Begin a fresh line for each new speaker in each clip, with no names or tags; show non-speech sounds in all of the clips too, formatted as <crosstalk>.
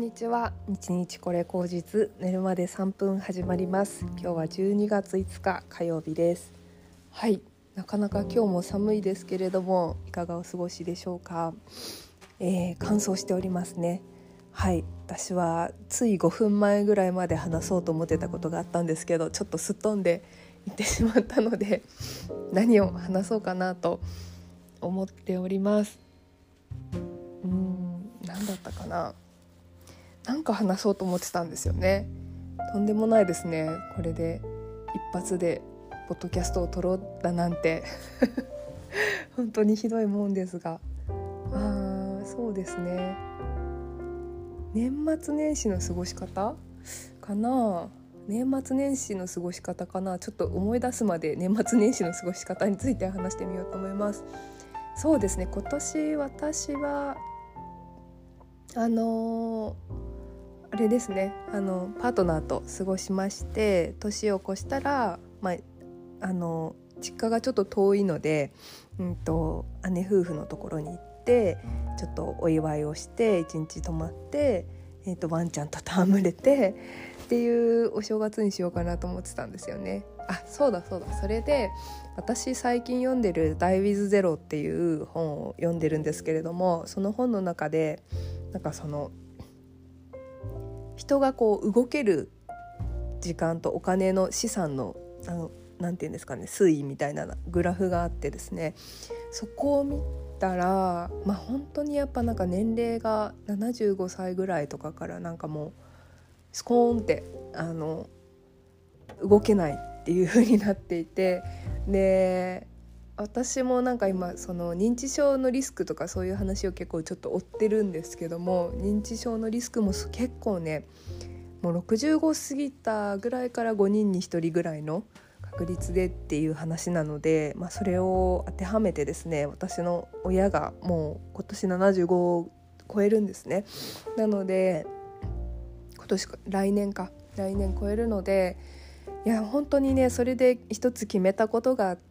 んにちは。日日これ口実寝るまで3分始まります。今日は12月5日火曜日です。はい。なかなか今日も寒いですけれどもいかがお過ごしでしょうか、えー、乾燥しておりますね。はい。私はつい5分前ぐらいまで話そうと思ってたことがあったんですけどちょっとすっ飛んでいってしまったので <laughs> 何を話そうかなと思っております。うん何だったかな？なんか話そうと思ってたんですよね。とんでもないですね。これで一発でポッドキャストを撮ろうだなんて。<laughs> 本当にひどいもんですが。あそうですね。年末年始の過ごし方？かな。年末年始の過ごし方かな。ちょっと思い出すまで年末年始の過ごし方について話してみようと思います。そうですね。今年私はあのーあれですねあのパートナーと過ごしまして年を越したら、まあ、あの実家がちょっと遠いので、うんと、姉夫婦のところに行ってちょっとお祝いをして一日泊まって、えーと、ワンちゃんと戯れてっていうお正月にしようかなと思ってたんですよね。あそうだそうだそれで私最近読んでる「ダイ・ウィズ・ゼロ」っていう本を読んでるんですけれどもその本の中でなんかその人がこう動ける時間とお金の資産のあのなて言うんですかね推移みたいなグラフがあってですねそこを見たらまあ本当にやっぱなんか年齢が75歳ぐらいとかからなんかもうスコーンってあの動けないっていう風になっていてで私もなんか今その認知症のリスクとかそういう話を結構ちょっと追ってるんですけども認知症のリスクも結構ねもう65過ぎたぐらいから5人に1人ぐらいの確率でっていう話なので、まあ、それを当てはめてですね私の親がもう今年75を超えるんですね。なので今年来年か来年超えるのでいや本当にねそれで一つ決めたことがあって、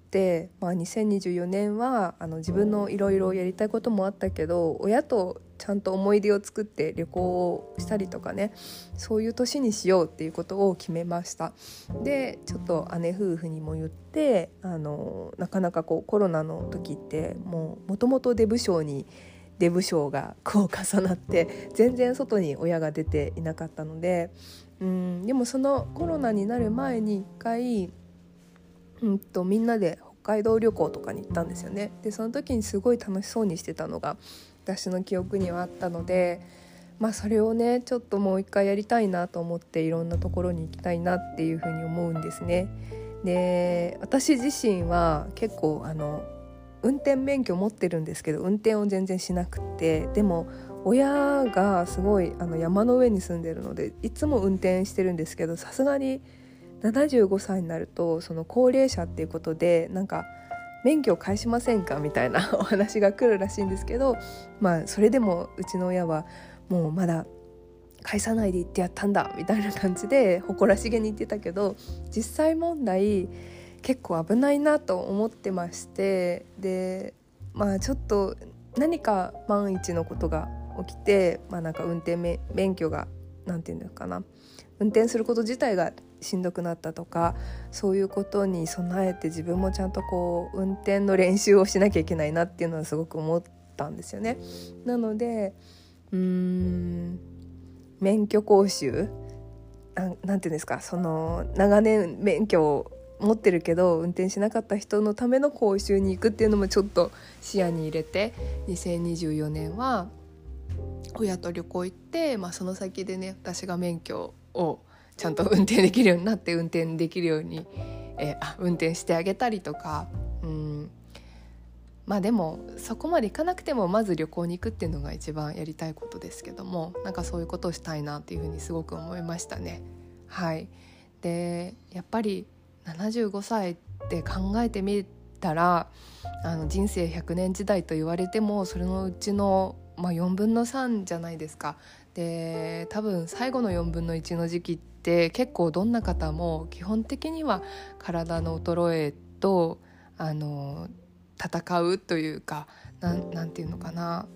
まあ、2024年はあの自分のいろいろやりたいこともあったけど親とちゃんと思い出を作って旅行をしたりとかねそういう年にしようっていうことを決めました。でちょっと姉夫婦にも言ってあのなかなかこうコロナの時ってもうもともと出不精に出不精がこう重なって全然外に親が出ていなかったのでうんでもそのコロナになる前に一回、うんと、みんなで北海道旅行とかに行ったんですよね。でその時にすごい楽しそうにしてたのが私の記憶にはあったので。まあそれをねちょっともう一回やりたいなと思っていろんなところに行きたいなっていうふうに思うんですね。で私自身は結構あの運転免許持ってるんですけど運転を全然しなくてでも親がすごいあの山の上に住んでるのでいつも運転してるんですけどさすがに75歳になるとその高齢者っていうことでなんか免許を返しませんか？みたいな <laughs> お話が来るらしいんですけどまあそれでもうちの親はもうまだ返さないで言ってやったんだみたいな感じで誇らしげに言ってたけど実際問題結構危ないなと思ってましてでまあちょっと何か万一のことが起きて、まあ、なんか運転免許が何て言うのかな運転すること自体がしんどくなったとかそういうことに備えて自分もちゃんとこう運転の練習をしなきゃいけないなっていうのはすごく思ったんですよね。なのでうーん免許講習何て言うんですかその長年免許を持ってるけど運転しなかった人のための講習に行くっていうのもちょっと視野に入れて2024年は親と旅行行って、まあ、その先でね私が免許をちゃんと運転できるようになって運転できるように、えー、運転してあげたりとかうんまあでもそこまで行かなくてもまず旅行に行くっていうのが一番やりたいことですけどもなんかそういうことをしたいなっていうふうにすごく思いましたね。はいでやっぱり75歳って考えてみたらあの人生100年時代と言われてもそれのうちの、まあ、4分の3じゃないですか。で多分最後の4分の1の時期って結構どんな方も基本的には体の衰えとあの戦うというか何て言うのかな。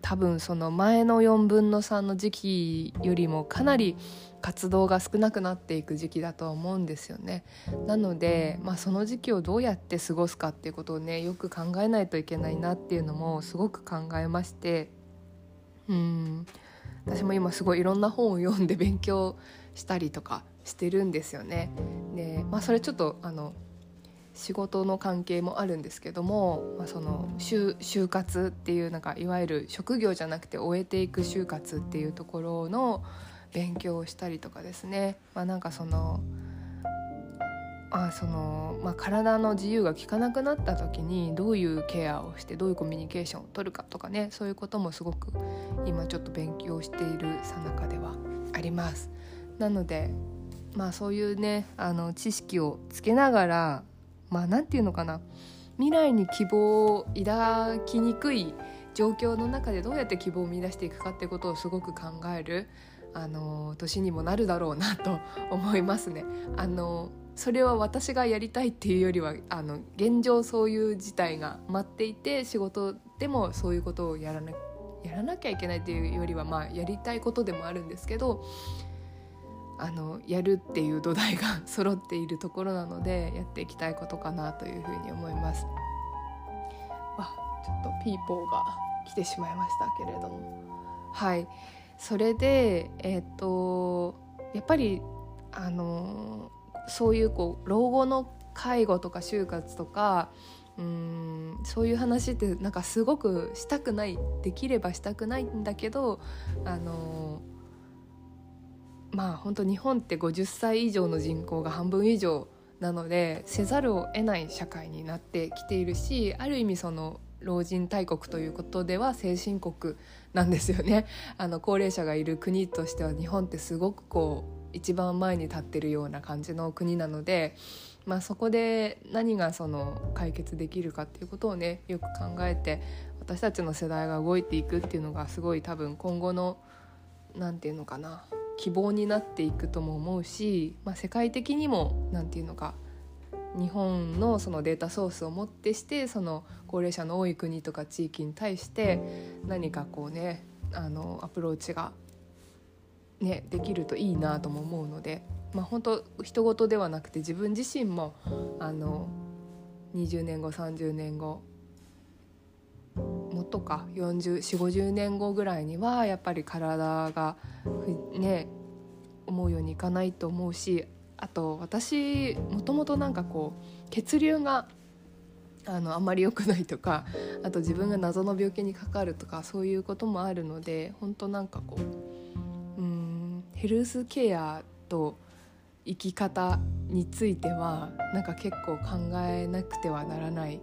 多分その前の4分の3の時期よりもかなり活動が少なくなっていく時期だと思うんですよね。なので、まあ、その時期をどうやって過ごすかっていうことをねよく考えないといけないなっていうのもすごく考えまして。うん。私も今すごいいろんな本を読んで勉強したりとかしてるんですよね。でまあ、それちょっとあの仕事の関係もあるんですけども、まあ、その就活っていうなんかいわゆる職業じゃなくて終えていく就活っていうところの勉強をしたりとかですね、まあ、なんかそのあその、まあ、体の自由が利かなくなった時にどういうケアをしてどういうコミュニケーションを取るかとかねそういうこともすごく今ちょっと勉強しているさなかではあります。なのでまあそういうねあの知識をつけながらまあ何て言うのかな未来に希望を抱きにくい状況の中でどうやって希望を見出していくかってことをすごく考えるあの年にもなるだろうなと思いますね。あのそれは私がやりたいっていうよりはあの現状そういう事態が待っていて仕事でもそういうことをやらなやらなきゃいけないっていうよりはまあやりたいことでもあるんですけどあのやるっていう土台が <laughs> 揃っているところなのでやっていきたいことかなというふうに思います。わちょっとピーポーが来てしまいましたけれどもはいそれでえっ、とやっぱりあのそういうこう老後の介護とか就活とかうんそういう話ってなんかすごくしたくないできればしたくないんだけどあのまあ本当日本って50歳以上の人口が半分以上なのでせざるを得ない社会になってきているしある意味その老人大国ということでは先進国なんですよね。あの高齢者がいる国としては日本ってすごくこう一番前に立ってるような感じの国なので、まあ、そこで何がその解決できるかっていうことをねよく考えて私たちの世代が動いていくっていうのがすごい多分今後の何て言うのかな希望になっていくとも思うし、まあ、世界的にも何て言うのか日本のそのデータソースをもってしてその高齢者の多い国とか地域に対して何かこうねあのアプローチが、ね、できるといいなとも思うので、まあ、本当人事ではなくて自分自身もあの20年後30年後もっとか4 0 4 5 0年後ぐらいにはやっぱり体がね思うようにいかないと思うしあと私もともとなんかこう血流があのあんまり良くないとかあと自分が謎の病気にかかるとかそういうこともあるので本当なんかこうヘルスケアと生き方についてはなんか結構考えなくてはならない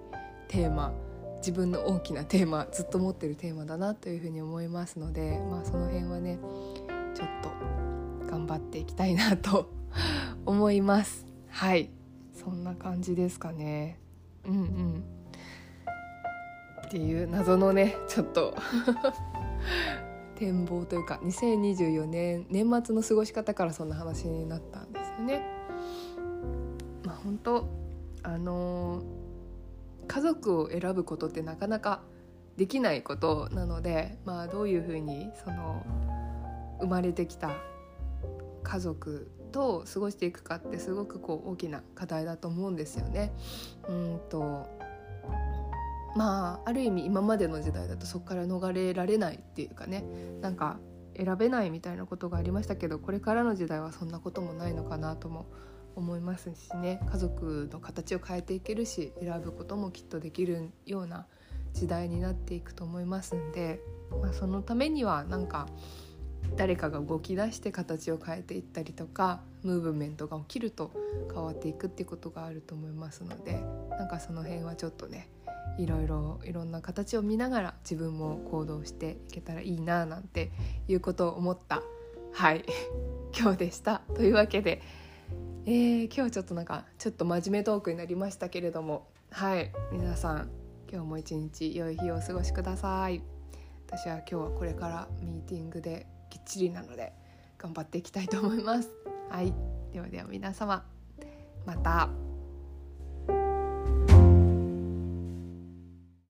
テーマ自分の大きなテーマずっと持ってるテーマだなというふうに思いますので、まあ、その辺はねちょっと頑張っていきたいなと <laughs> 思います。はい。そんな感じですかね。うんうん。っていう謎のねちょっと展望というか2024年年末の過ごし方からそんな話になったんですよねまあ本当あのー家族を選ぶことってなかなかできないことなので、まあ、どういうふうにその生まれてきた家族と過ごしていくかってすごくこう大きな課題だと思うんですよね。うんとまあある意味今までの時代だとそこから逃れられないっていうかねなんか選べないみたいなことがありましたけどこれからの時代はそんなこともないのかなとも思いますしね。家族の形を変えていけるし選ぶこともきっとできるような時代になっていくと思いますんで、まあ、そのためにはなんか誰かが動き出して形を変えていったりとかムーブメントが起きると変わっていくっていうことがあると思いますのでなんかその辺はちょっとねいろいろいろんな形を見ながら自分も行動していけたらいいななんていうことを思った。はい。<laughs> 今日でした。というわけでえー、今日はちょっとなんかちょっと真面目トークになりましたけれどもはい。皆さん今日も一日良い日をお過ごしください。私は今日はこれからミーティングできっちりなので頑張っていきたいと思います。はい。ではでは皆様また。